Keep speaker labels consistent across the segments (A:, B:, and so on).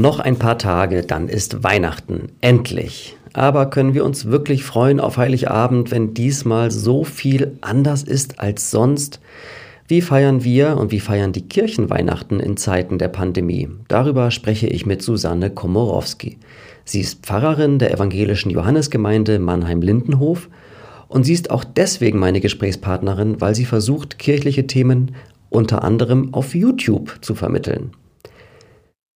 A: Noch ein paar Tage, dann ist Weihnachten. Endlich. Aber können wir uns wirklich freuen auf Heiligabend, wenn diesmal so viel anders ist als sonst? Wie feiern wir und wie feiern die Kirchen Weihnachten in Zeiten der Pandemie? Darüber spreche ich mit Susanne Komorowski. Sie ist Pfarrerin der evangelischen Johannesgemeinde Mannheim-Lindenhof und sie ist auch deswegen meine Gesprächspartnerin, weil sie versucht, kirchliche Themen unter anderem auf YouTube zu vermitteln.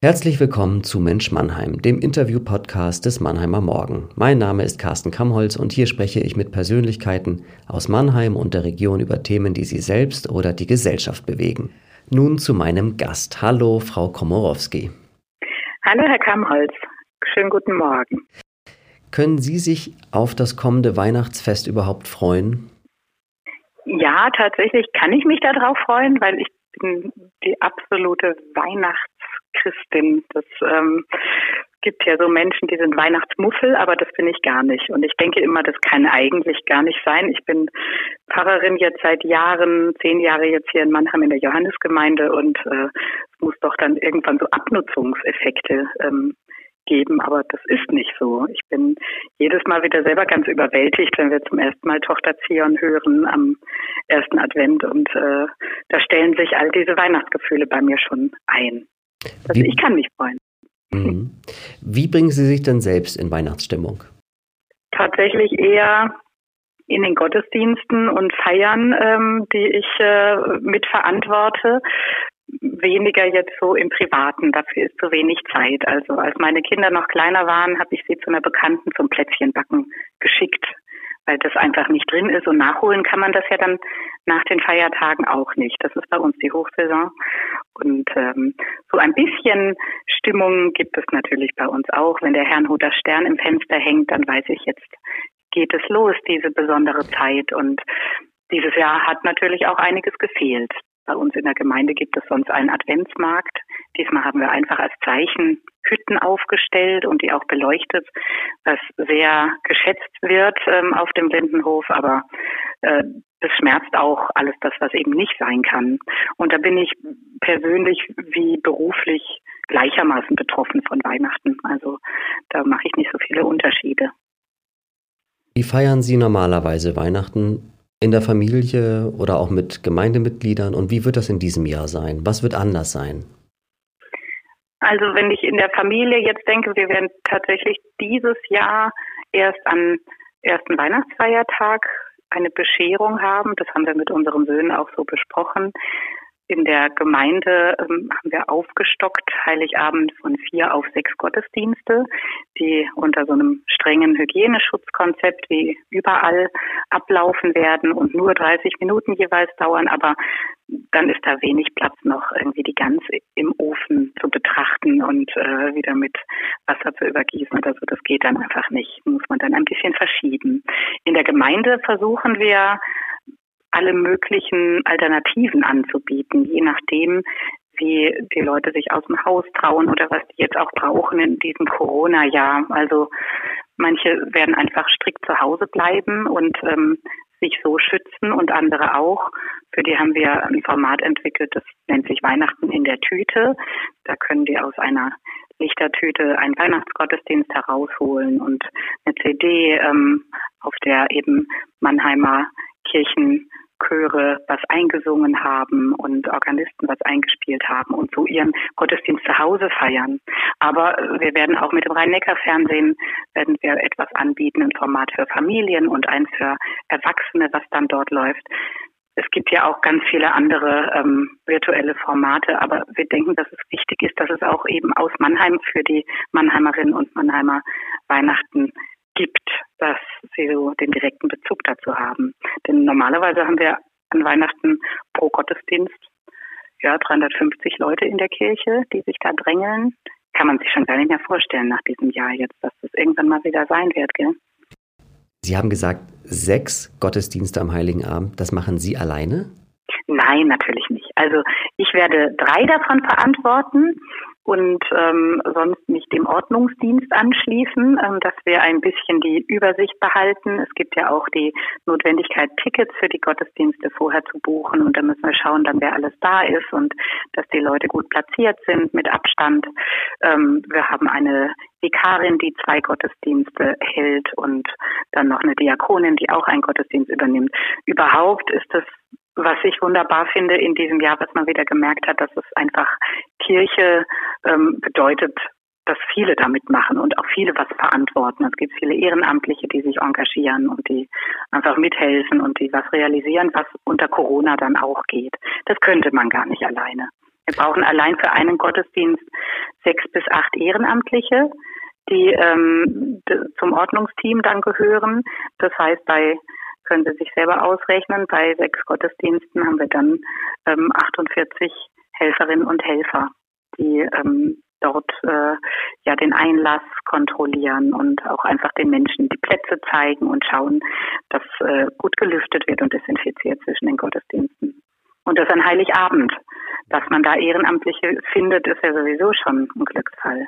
A: Herzlich willkommen zu Mensch Mannheim, dem Interview-Podcast des Mannheimer Morgen. Mein Name ist Carsten Kamholz und hier spreche ich mit Persönlichkeiten aus Mannheim und der Region über Themen, die sie selbst oder die Gesellschaft bewegen. Nun zu meinem Gast. Hallo, Frau Komorowski.
B: Hallo, Herr Kamholz. Schönen guten Morgen.
A: Können Sie sich auf das kommende Weihnachtsfest überhaupt freuen?
B: Ja, tatsächlich kann ich mich darauf freuen, weil ich bin die absolute Weihnachtschristin. Das ähm, gibt ja so Menschen, die sind Weihnachtsmuffel, aber das bin ich gar nicht. Und ich denke immer, das kann eigentlich gar nicht sein. Ich bin Pfarrerin jetzt seit Jahren, zehn Jahre jetzt hier in Mannheim in der Johannesgemeinde und äh, es muss doch dann irgendwann so Abnutzungseffekte ähm, geben, aber das ist nicht so. Ich bin jedes Mal wieder selber ganz überwältigt, wenn wir zum ersten Mal Tochter Zion hören am ersten Advent und äh, da stellen sich all diese Weihnachtsgefühle bei mir schon ein. Also Wie, ich kann mich freuen.
A: Mhm. Wie bringen Sie sich denn selbst in Weihnachtsstimmung?
B: Tatsächlich eher in den Gottesdiensten und Feiern, ähm, die ich äh, mitverantworte weniger jetzt so im Privaten. Dafür ist zu wenig Zeit. Also als meine Kinder noch kleiner waren, habe ich sie zu einer Bekannten zum Plätzchenbacken geschickt, weil das einfach nicht drin ist. Und nachholen kann man das ja dann nach den Feiertagen auch nicht. Das ist bei uns die Hochsaison. Und ähm, so ein bisschen Stimmung gibt es natürlich bei uns auch. Wenn der Herrnhuter Stern im Fenster hängt, dann weiß ich jetzt, geht es los, diese besondere Zeit. Und dieses Jahr hat natürlich auch einiges gefehlt. Bei uns in der Gemeinde gibt es sonst einen Adventsmarkt. Diesmal haben wir einfach als Zeichen Hütten aufgestellt und die auch beleuchtet, was sehr geschätzt wird ähm, auf dem Lindenhof. Aber äh, das schmerzt auch alles das, was eben nicht sein kann. Und da bin ich persönlich wie beruflich gleichermaßen betroffen von Weihnachten. Also da mache ich nicht so viele Unterschiede.
A: Wie feiern Sie normalerweise Weihnachten? in der Familie oder auch mit Gemeindemitgliedern? Und wie wird das in diesem Jahr sein? Was wird anders sein?
B: Also wenn ich in der Familie jetzt denke, wir werden tatsächlich dieses Jahr erst am ersten Weihnachtsfeiertag eine Bescherung haben. Das haben wir mit unseren Söhnen auch so besprochen. In der Gemeinde ähm, haben wir aufgestockt, Heiligabend von vier auf sechs Gottesdienste, die unter so einem strengen Hygieneschutzkonzept wie überall ablaufen werden und nur 30 Minuten jeweils dauern. Aber dann ist da wenig Platz noch irgendwie die Gans im Ofen betrachten und äh, wieder mit Wasser zu übergießen oder so. Das geht dann einfach nicht. Muss man dann ein bisschen verschieben. In der Gemeinde versuchen wir alle möglichen Alternativen anzubieten, je nachdem, wie die Leute sich aus dem Haus trauen oder was die jetzt auch brauchen in diesem Corona-Jahr. Also manche werden einfach strikt zu Hause bleiben und ähm, sich so schützen und andere auch. Für die haben wir ein Format entwickelt, das nennt sich Weihnachten in der Tüte. Da können die aus einer Lichtertüte einen Weihnachtsgottesdienst herausholen und eine CD, ähm, auf der eben Mannheimer Kirchen Chöre was eingesungen haben und Organisten was eingespielt haben und so ihren Gottesdienst zu Hause feiern. Aber wir werden auch mit dem Rhein-Neckar-Fernsehen werden wir etwas anbieten, ein Format für Familien und eins für Erwachsene, was dann dort läuft. Es gibt ja auch ganz viele andere ähm, virtuelle Formate, aber wir denken, dass es wichtig ist, dass es auch eben aus Mannheim für die Mannheimerinnen und Mannheimer Weihnachten gibt, dass sie so den direkten Bezug dazu haben. Denn normalerweise haben wir an Weihnachten pro Gottesdienst ja 350 Leute in der Kirche, die sich da drängeln. Kann man sich schon gar nicht mehr vorstellen nach diesem Jahr jetzt, dass das irgendwann mal wieder sein wird, gell?
A: Sie haben gesagt, sechs Gottesdienste am Heiligen Abend. Das machen Sie alleine?
B: Nein, natürlich nicht. Also ich werde drei davon verantworten. Und ähm, sonst nicht dem Ordnungsdienst anschließen, ähm, dass wir ein bisschen die Übersicht behalten. Es gibt ja auch die Notwendigkeit, Tickets für die Gottesdienste vorher zu buchen und dann müssen wir schauen, dann wer alles da ist und dass die Leute gut platziert sind mit Abstand. Ähm, wir haben eine Vikarin, die zwei Gottesdienste hält und dann noch eine Diakonin, die auch einen Gottesdienst übernimmt. Überhaupt ist das was ich wunderbar finde in diesem Jahr, was man wieder gemerkt hat, dass es einfach Kirche ähm, bedeutet, dass viele damit machen und auch viele was verantworten. Es gibt viele Ehrenamtliche, die sich engagieren und die einfach mithelfen und die was realisieren, was unter Corona dann auch geht. Das könnte man gar nicht alleine. Wir brauchen allein für einen Gottesdienst sechs bis acht Ehrenamtliche, die ähm, zum Ordnungsteam dann gehören. Das heißt, bei können Sie sich selber ausrechnen. Bei sechs Gottesdiensten haben wir dann ähm, 48 Helferinnen und Helfer, die ähm, dort äh, ja den Einlass kontrollieren und auch einfach den Menschen die Plätze zeigen und schauen, dass äh, gut gelüftet wird und desinfiziert zwischen den Gottesdiensten. Und das an Heiligabend. Dass man da Ehrenamtliche findet, ist ja sowieso schon ein Glücksfall.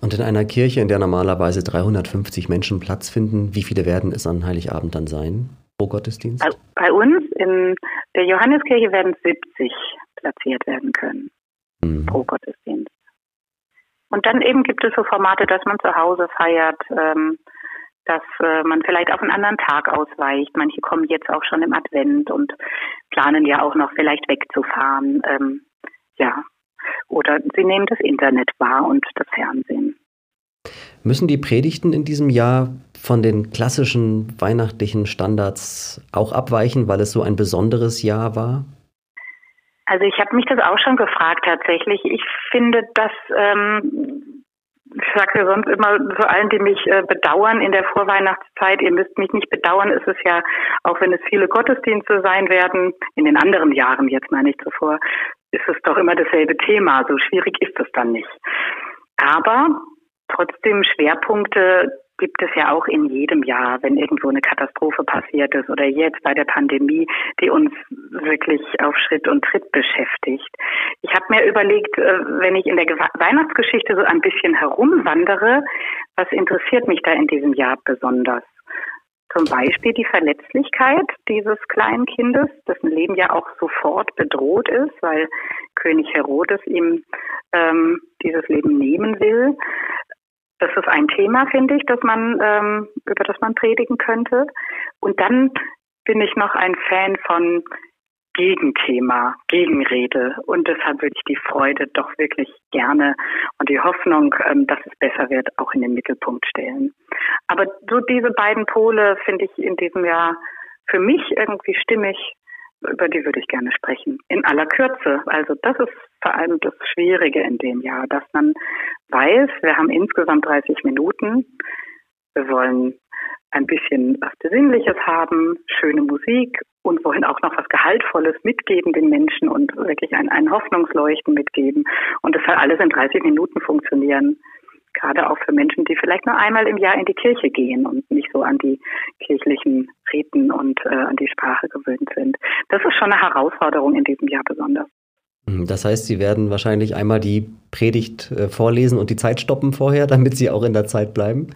A: Und in einer Kirche, in der normalerweise 350 Menschen Platz finden, wie viele werden es an Heiligabend dann sein? Pro Gottesdienst?
B: Bei uns in der Johanneskirche werden 70 platziert werden können mhm. pro Gottesdienst. Und dann eben gibt es so Formate, dass man zu Hause feiert, ähm, dass äh, man vielleicht auf einen anderen Tag ausweicht. Manche kommen jetzt auch schon im Advent und planen ja auch noch vielleicht wegzufahren. Ähm, ja. Oder sie nehmen das Internet wahr und das Fernsehen.
A: Müssen die Predigten in diesem Jahr von den klassischen weihnachtlichen Standards auch abweichen, weil es so ein besonderes Jahr war?
B: Also ich habe mich das auch schon gefragt tatsächlich. Ich finde, dass ähm, ich sage ja sonst immer zu allen, die mich äh, bedauern in der Vorweihnachtszeit, ihr müsst mich nicht bedauern, ist es ja, auch wenn es viele Gottesdienste sein werden, in den anderen Jahren jetzt meine ich zuvor, ist es doch immer dasselbe Thema. So schwierig ist es dann nicht. Aber trotzdem Schwerpunkte gibt es ja auch in jedem Jahr, wenn irgendwo eine Katastrophe passiert ist oder jetzt bei der Pandemie, die uns wirklich auf Schritt und Tritt beschäftigt. Ich habe mir überlegt, äh, wenn ich in der Weihnachtsgeschichte so ein bisschen herumwandere, was interessiert mich da in diesem Jahr besonders? Zum Beispiel die Verletzlichkeit dieses kleinen Kindes, dessen Leben ja auch sofort bedroht ist, weil König Herodes ihm ähm, dieses Leben nehmen will. Das ist ein Thema, finde ich, dass man, ähm, über das man predigen könnte. Und dann bin ich noch ein Fan von Gegenthema, Gegenrede. Und deshalb würde ich die Freude doch wirklich gerne und die Hoffnung, ähm, dass es besser wird, auch in den Mittelpunkt stellen. Aber so diese beiden Pole finde ich in diesem Jahr für mich irgendwie stimmig über die würde ich gerne sprechen. In aller Kürze. Also das ist vor allem das Schwierige in dem Jahr, dass man weiß, wir haben insgesamt 30 Minuten. Wir wollen ein bisschen was Besinnliches haben, schöne Musik und wollen auch noch was Gehaltvolles mitgeben den Menschen und wirklich ein, ein Hoffnungsleuchten mitgeben. Und das soll alles in 30 Minuten funktionieren gerade auch für Menschen, die vielleicht nur einmal im Jahr in die Kirche gehen und nicht so an die kirchlichen Riten und äh, an die Sprache gewöhnt sind. Das ist schon eine Herausforderung in diesem Jahr besonders.
A: Mhm, das heißt, Sie werden wahrscheinlich einmal die Predigt äh, vorlesen und die Zeit stoppen vorher, damit Sie auch in der Zeit bleiben?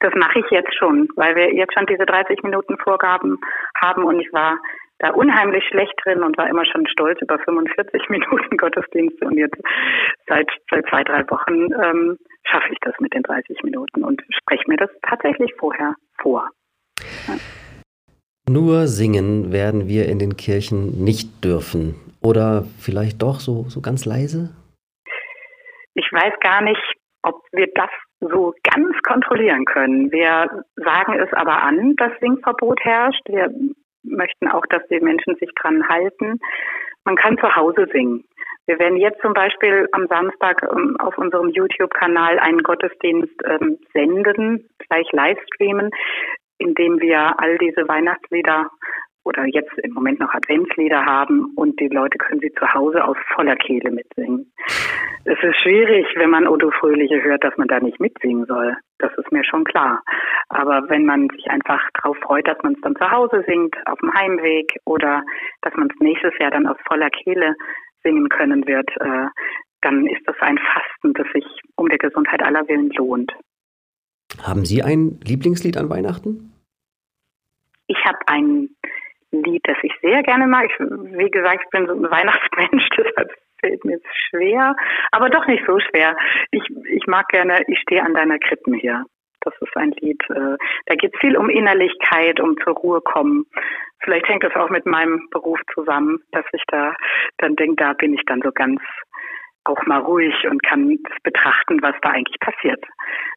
B: Das mache ich jetzt schon, weil wir jetzt schon diese 30 Minuten Vorgaben haben und ich war da unheimlich schlecht drin und war immer schon stolz über 45 Minuten Gottesdienste und jetzt seit, seit zwei, drei Wochen ähm, schaffe ich das mit den 30 Minuten und spreche mir das tatsächlich vorher vor. Ja.
A: Nur singen werden wir in den Kirchen nicht dürfen. Oder vielleicht doch so, so ganz leise?
B: Ich weiß gar nicht, ob wir das so ganz kontrollieren können. Wir sagen es aber an, dass Singverbot herrscht. Wir möchten auch, dass die Menschen sich dran halten. Man kann zu Hause singen. Wir werden jetzt zum Beispiel am Samstag ähm, auf unserem YouTube-Kanal einen Gottesdienst ähm, senden, gleich livestreamen, in dem wir all diese Weihnachtslieder oder jetzt im Moment noch Adventslieder haben und die Leute können sie zu Hause aus voller Kehle mitsingen. Es ist schwierig, wenn man Odo Fröhliche hört, dass man da nicht mitsingen soll. Das ist mir schon klar. Aber wenn man sich einfach darauf freut, dass man es dann zu Hause singt, auf dem Heimweg oder dass man es nächstes Jahr dann aus voller Kehle singen können wird, äh, dann ist das ein Fasten, das sich um der Gesundheit aller Willen lohnt.
A: Haben Sie ein Lieblingslied an Weihnachten?
B: Ich habe ein Lied, das ich sehr gerne mag. Ich, wie gesagt, ich bin so ein Weihnachtsmensch, deshalb fällt mir es schwer, aber doch nicht so schwer. Ich, ich mag gerne, ich stehe an deiner Krippen hier. Das ist ein Lied, äh, da geht es viel um Innerlichkeit, um zur Ruhe kommen. Vielleicht hängt das auch mit meinem Beruf zusammen, dass ich da dann denke, da bin ich dann so ganz auch mal ruhig und kann betrachten, was da eigentlich passiert.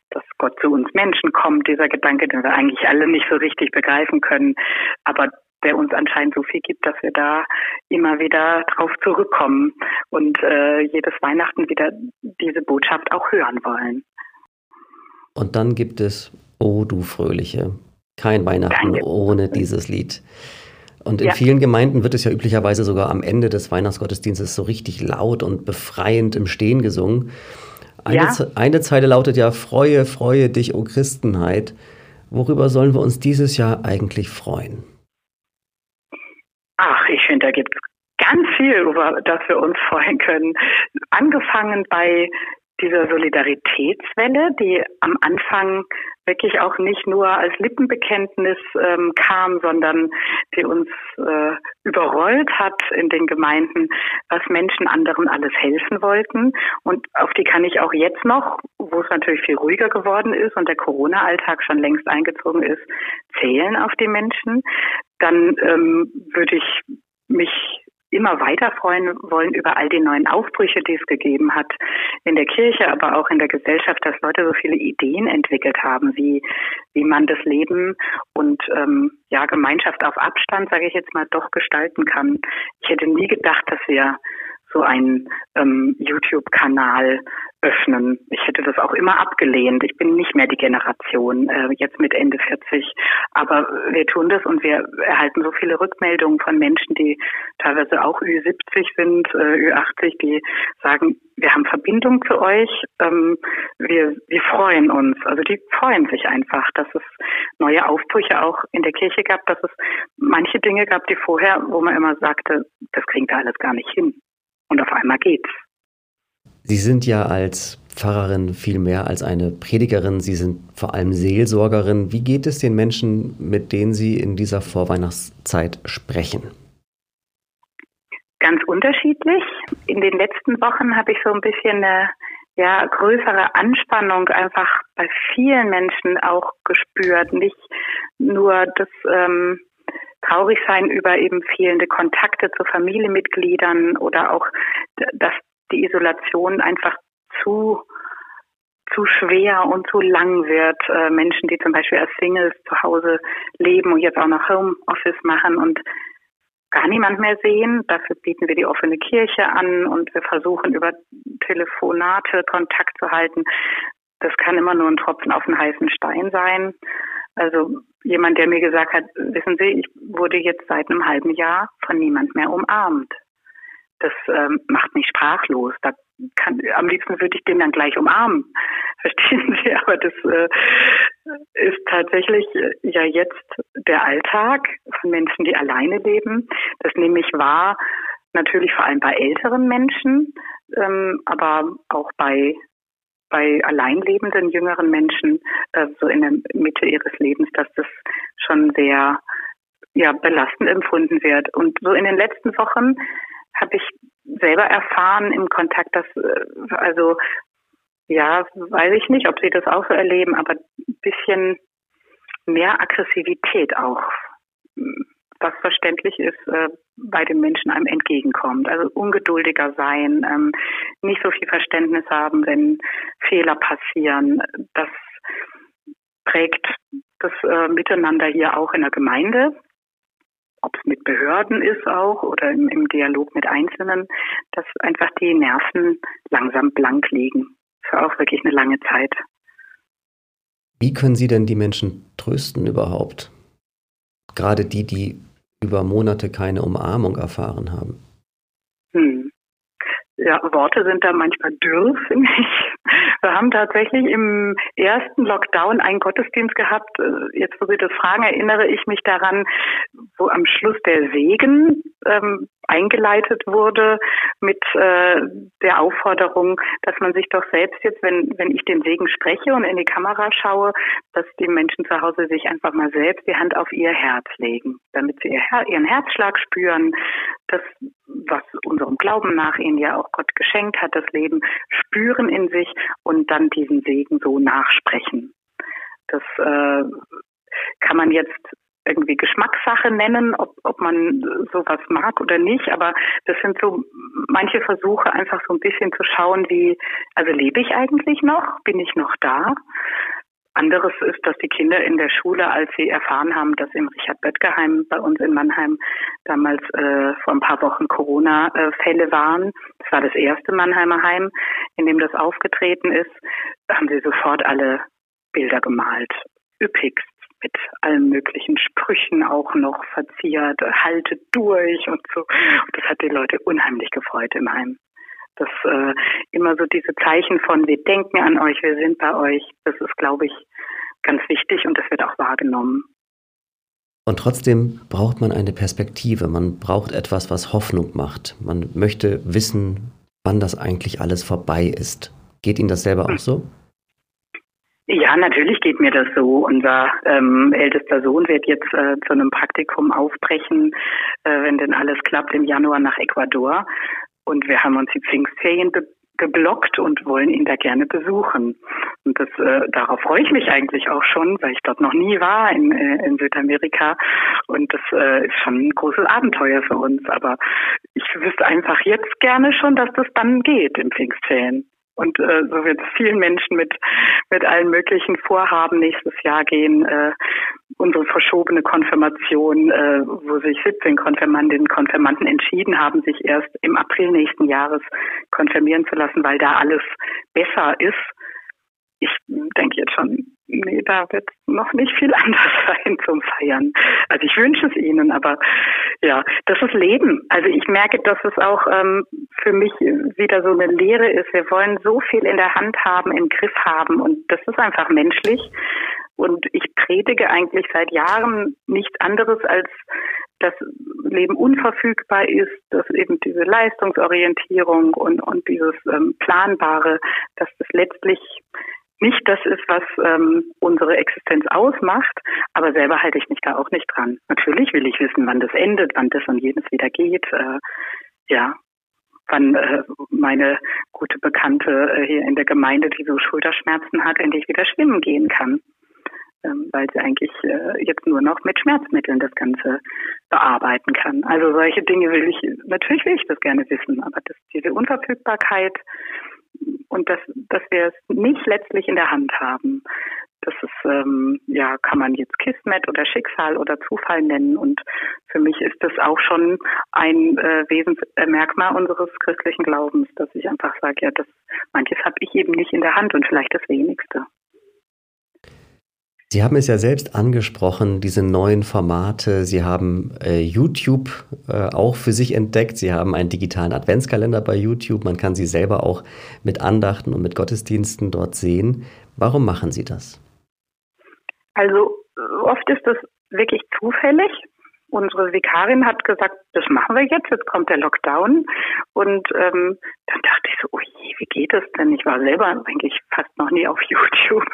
B: Dass Gott zu uns Menschen kommt, dieser Gedanke, den wir eigentlich alle nicht so richtig begreifen können, aber der uns anscheinend so viel gibt, dass wir da immer wieder drauf zurückkommen und äh, jedes Weihnachten wieder diese Botschaft auch hören wollen.
A: Und dann gibt es O du Fröhliche. Kein Weihnachten ohne dieses Lied. Und in ja. vielen Gemeinden wird es ja üblicherweise sogar am Ende des Weihnachtsgottesdienstes so richtig laut und befreiend im Stehen gesungen. Eine, ja. eine Zeile lautet ja, Freue, freue dich, o Christenheit. Worüber sollen wir uns dieses Jahr eigentlich freuen?
B: Ach, ich finde, da gibt es ganz viel, über das wir uns freuen können. Angefangen bei dieser Solidaritätswelle, die am Anfang wirklich auch nicht nur als Lippenbekenntnis ähm, kam, sondern die uns äh, überrollt hat in den Gemeinden, was Menschen anderen alles helfen wollten. Und auf die kann ich auch jetzt noch, wo es natürlich viel ruhiger geworden ist und der Corona-Alltag schon längst eingezogen ist, zählen auf die Menschen. Dann ähm, würde ich mich immer weiter freuen wollen über all die neuen Aufbrüche, die es gegeben hat in der Kirche, aber auch in der Gesellschaft, dass Leute so viele Ideen entwickelt haben, wie, wie man das Leben und ähm, ja, Gemeinschaft auf Abstand, sage ich jetzt mal, doch gestalten kann. Ich hätte nie gedacht, dass wir so einen ähm, YouTube-Kanal öffnen. Ich hätte das auch immer abgelehnt. Ich bin nicht mehr die Generation, äh, jetzt mit Ende 40. Aber wir tun das und wir erhalten so viele Rückmeldungen von Menschen, die teilweise auch Ü70 sind, äh, Ü80, die sagen, wir haben Verbindung zu euch, ähm, wir, wir freuen uns. Also die freuen sich einfach, dass es neue Aufbrüche auch in der Kirche gab, dass es manche Dinge gab, die vorher, wo man immer sagte, das kriegen wir alles gar nicht hin. Und auf einmal geht's.
A: Sie sind ja als Pfarrerin viel mehr als eine Predigerin. Sie sind vor allem Seelsorgerin. Wie geht es den Menschen, mit denen Sie in dieser Vorweihnachtszeit sprechen?
B: Ganz unterschiedlich. In den letzten Wochen habe ich so ein bisschen eine ja, größere Anspannung einfach bei vielen Menschen auch gespürt. Nicht nur das ähm, traurig sein über eben fehlende Kontakte zu Familienmitgliedern oder auch, dass die Isolation einfach zu zu schwer und zu lang wird. Äh, Menschen, die zum Beispiel als Singles zu Hause leben und jetzt auch noch Homeoffice machen und gar niemand mehr sehen. Dafür bieten wir die offene Kirche an und wir versuchen über Telefonate Kontakt zu halten. Das kann immer nur ein Tropfen auf den heißen Stein sein. Also jemand, der mir gesagt hat, wissen Sie, ich wurde jetzt seit einem halben Jahr von niemand mehr umarmt. Das ähm, macht mich sprachlos. Da kann, am liebsten würde ich den dann gleich umarmen. Verstehen Sie? Aber das äh, ist tatsächlich äh, ja jetzt der Alltag von Menschen, die alleine leben. Das nehme ich wahr, natürlich vor allem bei älteren Menschen, ähm, aber auch bei bei alleinlebenden jüngeren Menschen äh, so in der Mitte ihres Lebens, dass das schon sehr ja, belastend empfunden wird. Und so in den letzten Wochen habe ich selber erfahren im Kontakt, dass äh, also ja, weiß ich nicht, ob Sie das auch so erleben, aber ein bisschen mehr Aggressivität auch was verständlich ist, äh, bei den Menschen einem entgegenkommt. Also ungeduldiger sein, ähm, nicht so viel Verständnis haben, wenn Fehler passieren. Das prägt das äh, Miteinander hier auch in der Gemeinde, ob es mit Behörden ist auch oder im, im Dialog mit Einzelnen, dass einfach die Nerven langsam blank liegen. Für auch wirklich eine lange Zeit.
A: Wie können Sie denn die Menschen trösten überhaupt? Gerade die, die über Monate keine Umarmung erfahren haben?
B: Hm. Ja, Worte sind da manchmal dürr, finde ich, Wir haben tatsächlich im ersten Lockdown einen Gottesdienst gehabt. Äh, jetzt, wo Sie das fragen, erinnere ich mich daran, wo am Schluss der Segen ähm, eingeleitet wurde mit äh, der Aufforderung, dass man sich doch selbst jetzt, wenn, wenn ich den Segen spreche und in die Kamera schaue, dass die Menschen zu Hause sich einfach mal selbst die Hand auf ihr Herz legen, damit sie ihr ihren Herzschlag spüren, das, was unserem Glauben nach ihnen ja auch Gott geschenkt hat, das Leben spüren in sich und dann diesen Segen so nachsprechen. Das äh, kann man jetzt irgendwie Geschmackssache nennen, ob, ob man sowas mag oder nicht. Aber das sind so manche Versuche, einfach so ein bisschen zu schauen, wie, also lebe ich eigentlich noch? Bin ich noch da? Anderes ist, dass die Kinder in der Schule, als sie erfahren haben, dass im Richard Böttger Heim bei uns in Mannheim damals äh, vor ein paar Wochen Corona-Fälle waren, das war das erste Mannheimer Heim, in dem das aufgetreten ist, haben sie sofort alle Bilder gemalt. Üppigst mit allen möglichen Sprüchen auch noch verziert, haltet durch und so. Und das hat die Leute unheimlich gefreut im Heim. Das äh, immer so diese Zeichen von wir denken an euch, wir sind bei euch, das ist, glaube ich, ganz wichtig und das wird auch wahrgenommen.
A: Und trotzdem braucht man eine Perspektive, man braucht etwas, was Hoffnung macht. Man möchte wissen, wann das eigentlich alles vorbei ist. Geht Ihnen das selber auch so?
B: Ja, natürlich geht mir das so. Unser ähm, ältester Sohn wird jetzt äh, zu einem Praktikum aufbrechen, äh, wenn denn alles klappt, im Januar nach Ecuador. Und wir haben uns die Pfingstferien geblockt und wollen ihn da gerne besuchen. Und das, äh, darauf freue ich mich eigentlich auch schon, weil ich dort noch nie war in, äh, in Südamerika. Und das äh, ist schon ein großes Abenteuer für uns. Aber ich wüsste einfach jetzt gerne schon, dass das dann geht im Pfingstferien. Und äh, so wird es vielen Menschen mit, mit allen möglichen Vorhaben nächstes Jahr gehen. Äh, unsere verschobene Konfirmation, äh, wo sich 17 Konfirmandinnen und Konfirmanden entschieden haben, sich erst im April nächsten Jahres konfirmieren zu lassen, weil da alles besser ist. Ich denke jetzt schon, nee, da wird noch nicht viel anders sein zum Feiern. Also ich wünsche es Ihnen, aber ja, das ist Leben. Also ich merke, dass es auch ähm, für mich wieder so eine Lehre ist. Wir wollen so viel in der Hand haben, im Griff haben und das ist einfach menschlich. Und ich predige eigentlich seit Jahren nichts anderes als dass Leben unverfügbar ist, dass eben diese Leistungsorientierung und, und dieses ähm, Planbare, dass das letztlich nicht das ist, was ähm, unsere Existenz ausmacht, aber selber halte ich mich da auch nicht dran. Natürlich will ich wissen, wann das endet, wann das und jenes wieder geht. Äh, ja, wann äh, meine gute Bekannte äh, hier in der Gemeinde, die so Schulterschmerzen hat, endlich wieder schwimmen gehen kann ähm, weil sie eigentlich äh, jetzt nur noch mit Schmerzmitteln das Ganze bearbeiten kann. Also solche Dinge will ich, natürlich will ich das gerne wissen, aber das, diese Unverfügbarkeit und dass, dass wir es nicht letztlich in der Hand haben, das ist, ähm, ja, kann man jetzt Kismet oder Schicksal oder Zufall nennen. Und für mich ist das auch schon ein äh, Wesensmerkmal unseres christlichen Glaubens, dass ich einfach sage, ja, das manches habe ich eben nicht in der Hand und vielleicht das wenigste.
A: Sie haben es ja selbst angesprochen, diese neuen Formate. Sie haben äh, YouTube äh, auch für sich entdeckt. Sie haben einen digitalen Adventskalender bei YouTube. Man kann sie selber auch mit Andachten und mit Gottesdiensten dort sehen. Warum machen Sie das?
B: Also oft ist das wirklich zufällig unsere Vikarin hat gesagt, das machen wir jetzt, jetzt kommt der Lockdown. Und ähm, dann dachte ich so, oh je, wie geht das denn? Ich war selber eigentlich fast noch nie auf YouTube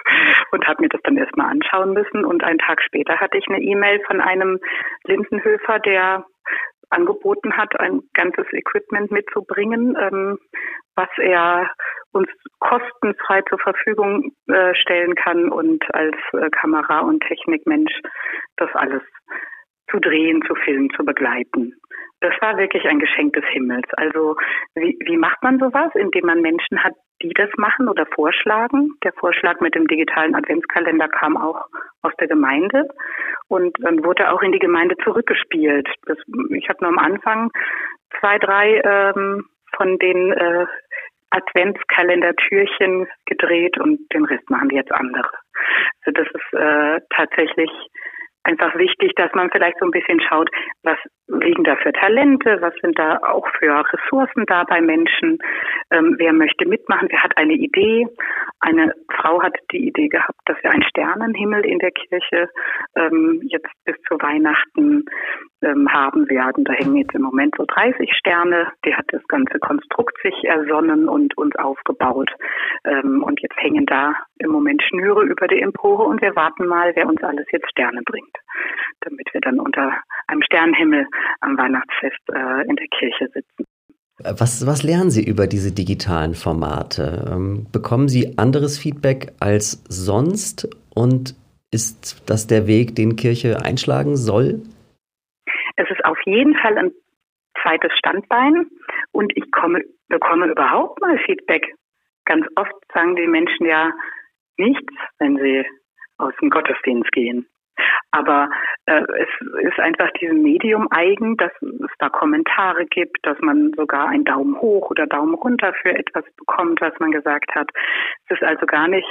B: und habe mir das dann erstmal anschauen müssen. Und einen Tag später hatte ich eine E-Mail von einem Lindenhöfer, der angeboten hat, ein ganzes Equipment mitzubringen, ähm, was er uns kostenfrei zur Verfügung äh, stellen kann und als äh, Kamera- und Technikmensch das alles zu drehen, zu filmen, zu begleiten. Das war wirklich ein Geschenk des Himmels. Also wie, wie macht man sowas? Indem man Menschen hat, die das machen oder vorschlagen. Der Vorschlag mit dem digitalen Adventskalender kam auch aus der Gemeinde und dann wurde auch in die Gemeinde zurückgespielt. Das, ich habe nur am Anfang zwei, drei ähm, von den äh, Adventskalender-Türchen gedreht und den Rest machen jetzt andere. Also das ist äh, tatsächlich einfach wichtig, dass man vielleicht so ein bisschen schaut, was liegen da für Talente, was sind da auch für Ressourcen da bei Menschen, ähm, wer möchte mitmachen, wer hat eine Idee. eine Frau hat die Idee gehabt, dass wir einen Sternenhimmel in der Kirche ähm, jetzt bis zu Weihnachten ähm, haben werden. Da hängen jetzt im Moment so 30 Sterne. Die hat das ganze Konstrukt sich ersonnen und uns aufgebaut. Ähm, und jetzt hängen da im Moment Schnüre über die Empore und wir warten mal, wer uns alles jetzt Sterne bringt, damit wir dann unter einem Sternenhimmel am Weihnachtsfest äh, in der Kirche sitzen.
A: Was, was lernen Sie über diese digitalen Formate? Ähm, bekommen Sie anderes Feedback als sonst und ist das der Weg, den Kirche einschlagen soll?
B: Auf jeden Fall ein zweites Standbein und ich komme, bekomme überhaupt mal Feedback. Ganz oft sagen die Menschen ja nichts, wenn sie aus dem Gottesdienst gehen. Aber äh, es ist einfach diesem Medium eigen, dass es da Kommentare gibt, dass man sogar einen Daumen hoch oder Daumen runter für etwas bekommt, was man gesagt hat. Es ist also gar nicht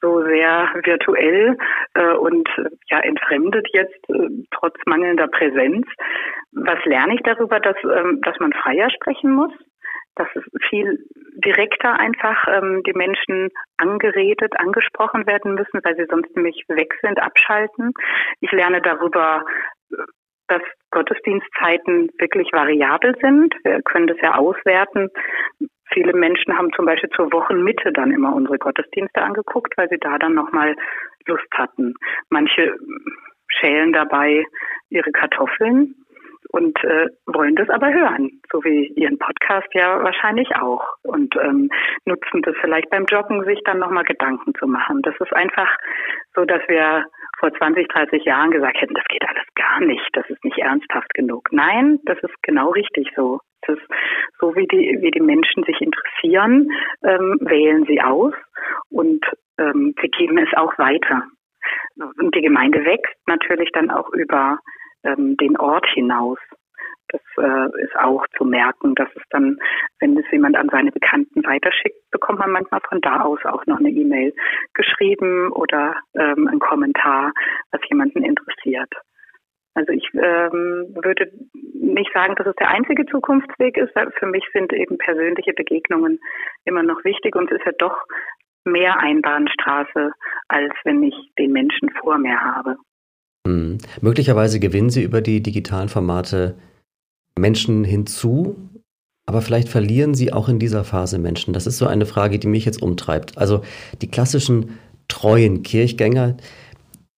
B: so sehr virtuell äh, und ja entfremdet jetzt äh, trotz mangelnder Präsenz. Was lerne ich darüber, dass, ähm, dass man freier sprechen muss? dass es viel direkter einfach ähm, die Menschen angeredet, angesprochen werden müssen, weil sie sonst nämlich weg sind, abschalten. Ich lerne darüber, dass Gottesdienstzeiten wirklich variabel sind. Wir können das ja auswerten. Viele Menschen haben zum Beispiel zur Wochenmitte dann immer unsere Gottesdienste angeguckt, weil sie da dann nochmal Lust hatten. Manche schälen dabei ihre Kartoffeln und äh, wollen das aber hören, so wie Ihren Podcast ja wahrscheinlich auch und ähm, nutzen das vielleicht beim Joggen, sich dann nochmal Gedanken zu machen. Das ist einfach so, dass wir vor 20, 30 Jahren gesagt hätten, das geht alles gar nicht, das ist nicht ernsthaft genug. Nein, das ist genau richtig so. Das ist so, wie die, wie die Menschen sich interessieren, ähm, wählen sie aus und ähm, sie geben es auch weiter. Und die Gemeinde wächst natürlich dann auch über ähm, den Ort hinaus. Das äh, ist auch zu merken, dass es dann, wenn es jemand an seine Bekannten weiterschickt, bekommt man manchmal von da aus auch noch eine E-Mail geschrieben oder ähm, ein Kommentar, was jemanden interessiert. Also ich ähm, würde nicht sagen, dass es der einzige Zukunftsweg ist. Für mich sind eben persönliche Begegnungen immer noch wichtig und es ist ja doch mehr Einbahnstraße, als wenn ich den Menschen vor mir habe.
A: Hm. Möglicherweise gewinnen sie über die digitalen Formate Menschen hinzu, aber vielleicht verlieren sie auch in dieser Phase Menschen. Das ist so eine Frage, die mich jetzt umtreibt. Also die klassischen treuen Kirchgänger,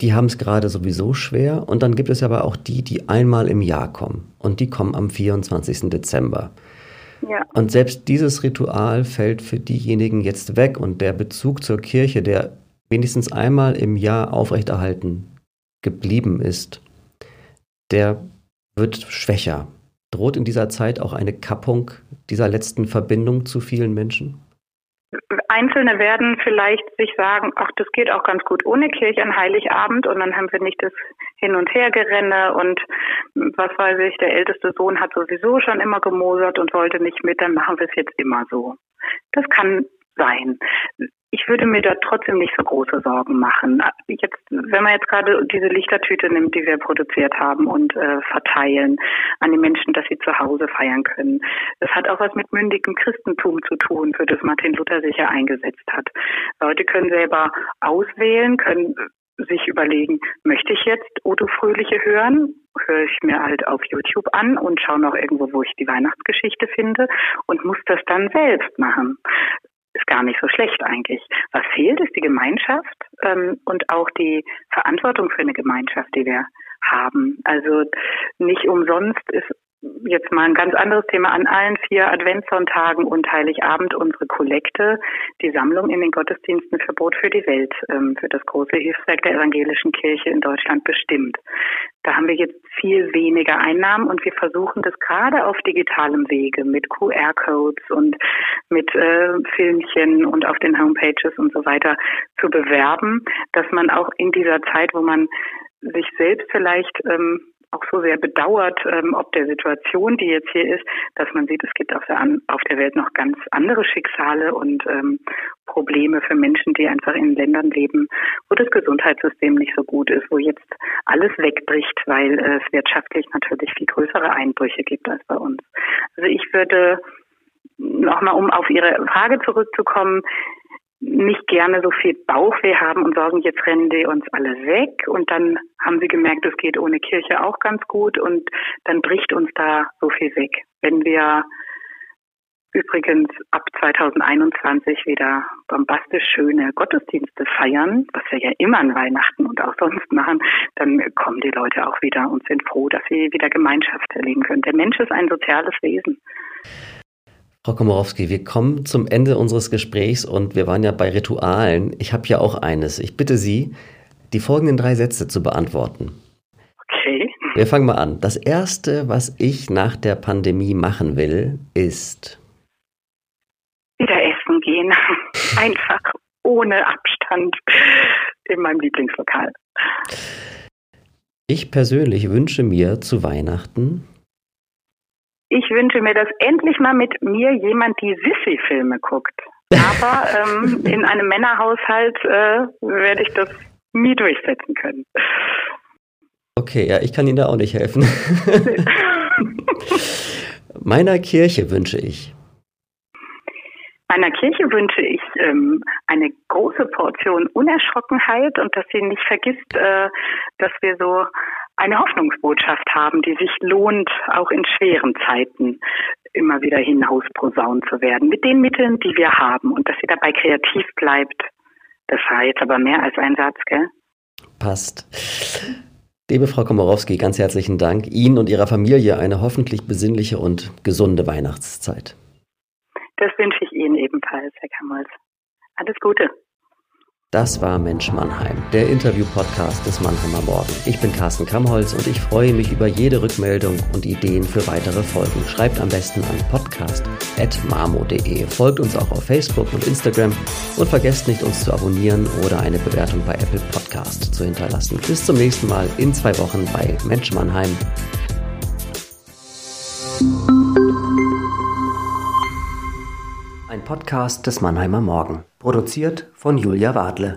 A: die haben es gerade sowieso schwer. Und dann gibt es aber auch die, die einmal im Jahr kommen. Und die kommen am 24. Dezember. Ja. Und selbst dieses Ritual fällt für diejenigen jetzt weg. Und der Bezug zur Kirche, der wenigstens einmal im Jahr aufrechterhalten geblieben ist, der wird schwächer. Droht in dieser Zeit auch eine Kappung dieser letzten Verbindung zu vielen Menschen?
B: Einzelne werden vielleicht sich sagen, ach, das geht auch ganz gut ohne Kirche an Heiligabend und dann haben wir nicht das Hin- und Hergerenne und was weiß ich, der älteste Sohn hat sowieso schon immer gemosert und wollte nicht mit, dann machen wir es jetzt immer so. Das kann sein ich würde mir da trotzdem nicht so große Sorgen machen. Jetzt, wenn man jetzt gerade diese Lichtertüte nimmt, die wir produziert haben und äh, verteilen an die Menschen, dass sie zu Hause feiern können. Das hat auch was mit mündigem Christentum zu tun, für das Martin Luther sich ja eingesetzt hat. Leute können selber auswählen, können sich überlegen, möchte ich jetzt Odo Fröhliche hören? Höre ich mir halt auf YouTube an und schaue noch irgendwo, wo ich die Weihnachtsgeschichte finde und muss das dann selbst machen gar nicht so schlecht eigentlich. Was fehlt, ist die Gemeinschaft ähm, und auch die Verantwortung für eine Gemeinschaft, die wir haben. Also nicht umsonst ist jetzt mal ein ganz anderes Thema an allen vier Adventssonntagen und Heiligabend unsere Kollekte, die Sammlung in den Gottesdiensten für Brot für die Welt, ähm, für das große Hilfswerk der evangelischen Kirche in Deutschland bestimmt. Da haben wir jetzt viel weniger Einnahmen und wir versuchen das gerade auf digitalem Wege mit QR-Codes und mit äh, Filmchen und auf den Homepages und so weiter zu bewerben, dass man auch in dieser Zeit, wo man sich selbst vielleicht ähm, auch so sehr bedauert, ähm, ob der Situation, die jetzt hier ist, dass man sieht, es gibt auf der, auf der Welt noch ganz andere Schicksale und ähm, Probleme für Menschen, die einfach in Ländern leben, wo das Gesundheitssystem nicht so gut ist, wo jetzt alles wegbricht, weil es wirtschaftlich natürlich viel größere Einbrüche gibt als bei uns. Also ich würde nochmal, um auf Ihre Frage zurückzukommen, nicht gerne so viel Bauchweh haben und sagen, jetzt rennen die uns alle weg. Und dann haben sie gemerkt, es geht ohne Kirche auch ganz gut und dann bricht uns da so viel weg. Wenn wir übrigens ab 2021 wieder bombastisch schöne Gottesdienste feiern, was wir ja immer an Weihnachten und auch sonst machen, dann kommen die Leute auch wieder und sind froh, dass sie wieder Gemeinschaft erleben können. Der Mensch ist ein soziales Wesen.
A: Frau Komorowski, wir kommen zum Ende unseres Gesprächs und wir waren ja bei Ritualen. Ich habe ja auch eines. Ich bitte Sie, die folgenden drei Sätze zu beantworten.
B: Okay.
A: Wir fangen mal an. Das Erste, was ich nach der Pandemie machen will, ist
B: wieder essen gehen. Einfach ohne Abstand in meinem Lieblingslokal.
A: Ich persönlich wünsche mir zu Weihnachten.
B: Ich wünsche mir, dass endlich mal mit mir jemand die Sissy-Filme guckt. Aber ähm, in einem Männerhaushalt äh, werde ich das nie durchsetzen können.
A: Okay, ja, ich kann Ihnen da auch nicht helfen. Meiner Kirche wünsche ich.
B: Meiner Kirche wünsche ich ähm, eine große Portion Unerschrockenheit und dass sie nicht vergisst, äh, dass wir so eine Hoffnungsbotschaft haben, die sich lohnt, auch in schweren Zeiten immer wieder hinausposaunt zu werden, mit den Mitteln, die wir haben und dass sie dabei kreativ bleibt. Das war jetzt aber mehr als ein Satz, gell?
A: Passt. Liebe Frau Komorowski, ganz herzlichen Dank. Ihnen und Ihrer Familie eine hoffentlich besinnliche und gesunde Weihnachtszeit.
B: Das wünsche ich Ihnen ebenfalls, Herr Kammers. Alles Gute.
A: Das war Mensch Mannheim, der Interview-Podcast des Mannheimer Morgen. Ich bin Carsten Kammholz und ich freue mich über jede Rückmeldung und Ideen für weitere Folgen. Schreibt am besten an podcast.marmo.de. Folgt uns auch auf Facebook und Instagram und vergesst nicht, uns zu abonnieren oder eine Bewertung bei Apple Podcast zu hinterlassen. Bis zum nächsten Mal in zwei Wochen bei Mensch Mannheim. Ein Podcast des Mannheimer Morgen. Produziert von Julia Wadle.